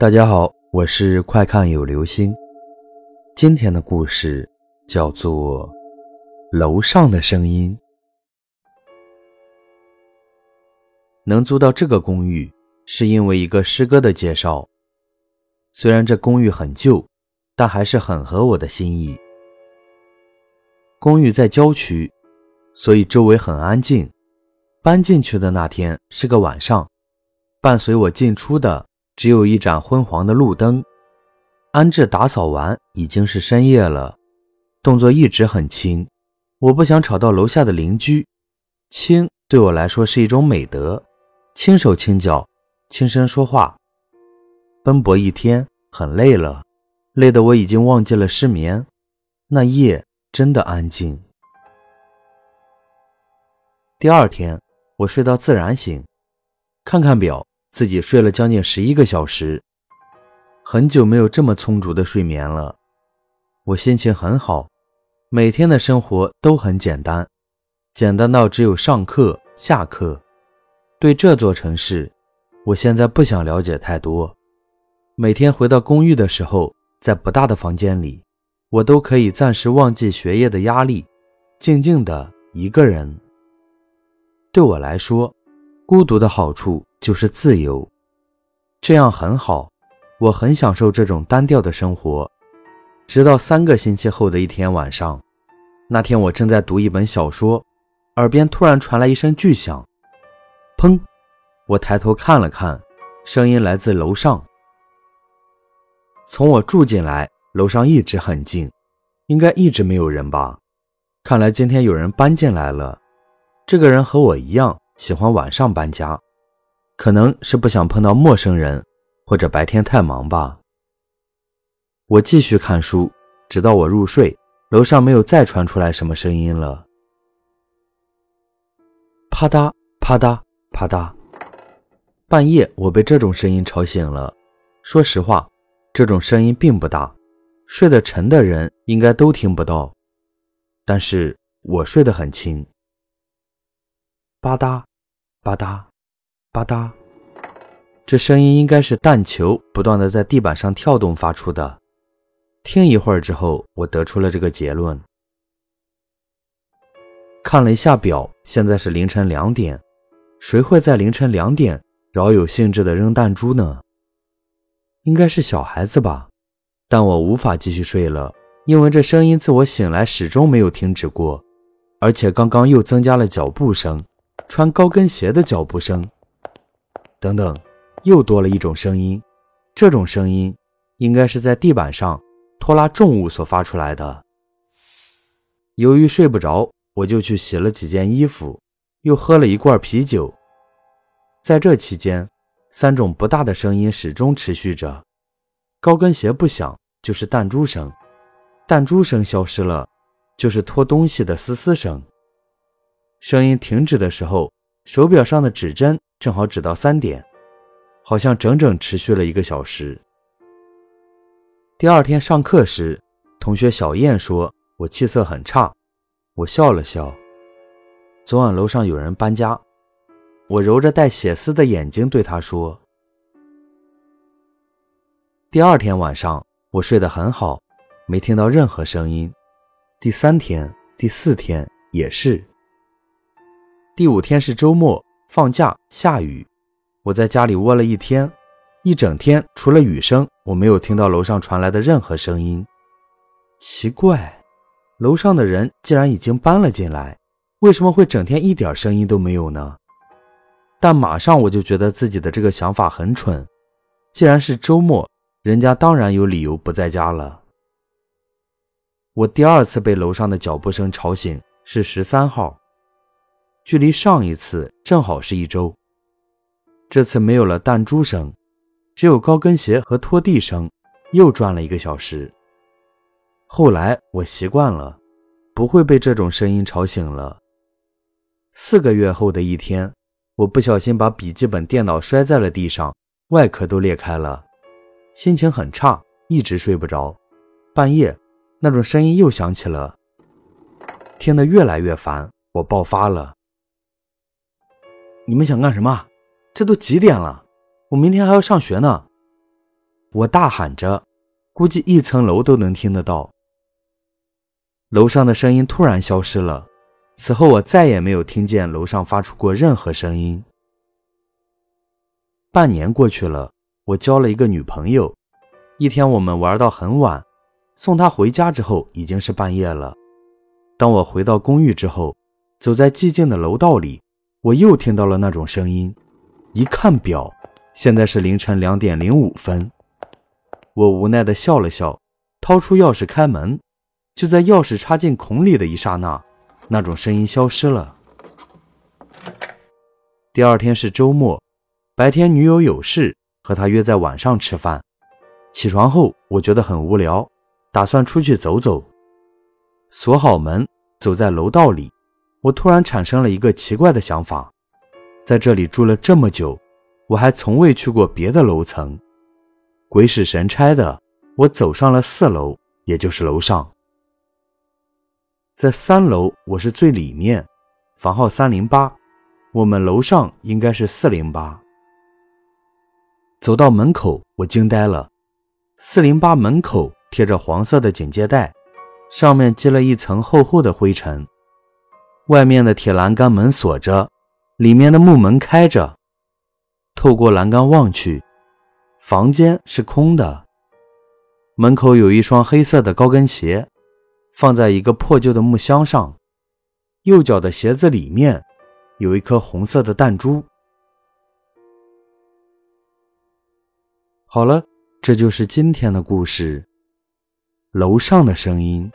大家好，我是快看有流星。今天的故事叫做《楼上的声音》。能租到这个公寓，是因为一个师哥的介绍。虽然这公寓很旧，但还是很合我的心意。公寓在郊区，所以周围很安静。搬进去的那天是个晚上，伴随我进出的。只有一盏昏黄的路灯，安置打扫完，已经是深夜了，动作一直很轻。我不想吵到楼下的邻居，轻对我来说是一种美德，轻手轻脚，轻声说话。奔波一天很累了，累得我已经忘记了失眠。那夜真的安静。第二天，我睡到自然醒，看看表。自己睡了将近十一个小时，很久没有这么充足的睡眠了。我心情很好，每天的生活都很简单，简单到只有上课、下课。对这座城市，我现在不想了解太多。每天回到公寓的时候，在不大的房间里，我都可以暂时忘记学业的压力，静静的一个人。对我来说，孤独的好处。就是自由，这样很好，我很享受这种单调的生活。直到三个星期后的一天晚上，那天我正在读一本小说，耳边突然传来一声巨响，砰！我抬头看了看，声音来自楼上。从我住进来，楼上一直很静，应该一直没有人吧？看来今天有人搬进来了。这个人和我一样，喜欢晚上搬家。可能是不想碰到陌生人，或者白天太忙吧。我继续看书，直到我入睡。楼上没有再传出来什么声音了。啪嗒啪嗒啪嗒，半夜我被这种声音吵醒了。说实话，这种声音并不大，睡得沉的人应该都听不到。但是我睡得很轻。吧嗒吧嗒。吧嗒，这声音应该是弹球不断的在地板上跳动发出的。听一会儿之后，我得出了这个结论。看了一下表，现在是凌晨两点。谁会在凌晨两点饶有兴致的扔弹珠呢？应该是小孩子吧。但我无法继续睡了，因为这声音自我醒来始终没有停止过，而且刚刚又增加了脚步声，穿高跟鞋的脚步声。等等，又多了一种声音。这种声音应该是在地板上拖拉重物所发出来的。由于睡不着，我就去洗了几件衣服，又喝了一罐啤酒。在这期间，三种不大的声音始终持续着：高跟鞋不响，就是弹珠声；弹珠声消失了，就是拖东西的嘶嘶声。声音停止的时候，手表上的指针。正好指到三点，好像整整持续了一个小时。第二天上课时，同学小燕说我气色很差，我笑了笑。昨晚楼上有人搬家，我揉着带血丝的眼睛对她说。第二天晚上我睡得很好，没听到任何声音。第三天、第四天也是。第五天是周末。放假下雨，我在家里窝了一天，一整天除了雨声，我没有听到楼上传来的任何声音。奇怪，楼上的人既然已经搬了进来，为什么会整天一点声音都没有呢？但马上我就觉得自己的这个想法很蠢。既然是周末，人家当然有理由不在家了。我第二次被楼上的脚步声吵醒是十三号。距离上一次正好是一周，这次没有了弹珠声，只有高跟鞋和拖地声，又转了一个小时。后来我习惯了，不会被这种声音吵醒了。四个月后的一天，我不小心把笔记本电脑摔在了地上，外壳都裂开了，心情很差，一直睡不着。半夜，那种声音又响起了，听得越来越烦，我爆发了。你们想干什么？这都几点了？我明天还要上学呢。我大喊着，估计一层楼都能听得到。楼上的声音突然消失了，此后我再也没有听见楼上发出过任何声音。半年过去了，我交了一个女朋友。一天，我们玩到很晚，送她回家之后已经是半夜了。当我回到公寓之后，走在寂静的楼道里，我又听到了那种声音。一看表，现在是凌晨两点零五分。我无奈地笑了笑，掏出钥匙开门。就在钥匙插进孔里的一刹那，那种声音消失了。第二天是周末。白天女友有事，和他约在晚上吃饭。起床后，我觉得很无聊，打算出去走走。锁好门，走在楼道里，我突然产生了一个奇怪的想法：在这里住了这么久，我还从未去过别的楼层。鬼使神差的，我走上了四楼，也就是楼上。在三楼，我是最里面，房号三零八，我们楼上应该是四零八。走到门口，我惊呆了。四零八门口贴着黄色的警戒带，上面积了一层厚厚的灰尘。外面的铁栏杆门锁着，里面的木门开着。透过栏杆望去，房间是空的。门口有一双黑色的高跟鞋，放在一个破旧的木箱上。右脚的鞋子里面有一颗红色的弹珠。好了，这就是今天的故事。楼上的声音。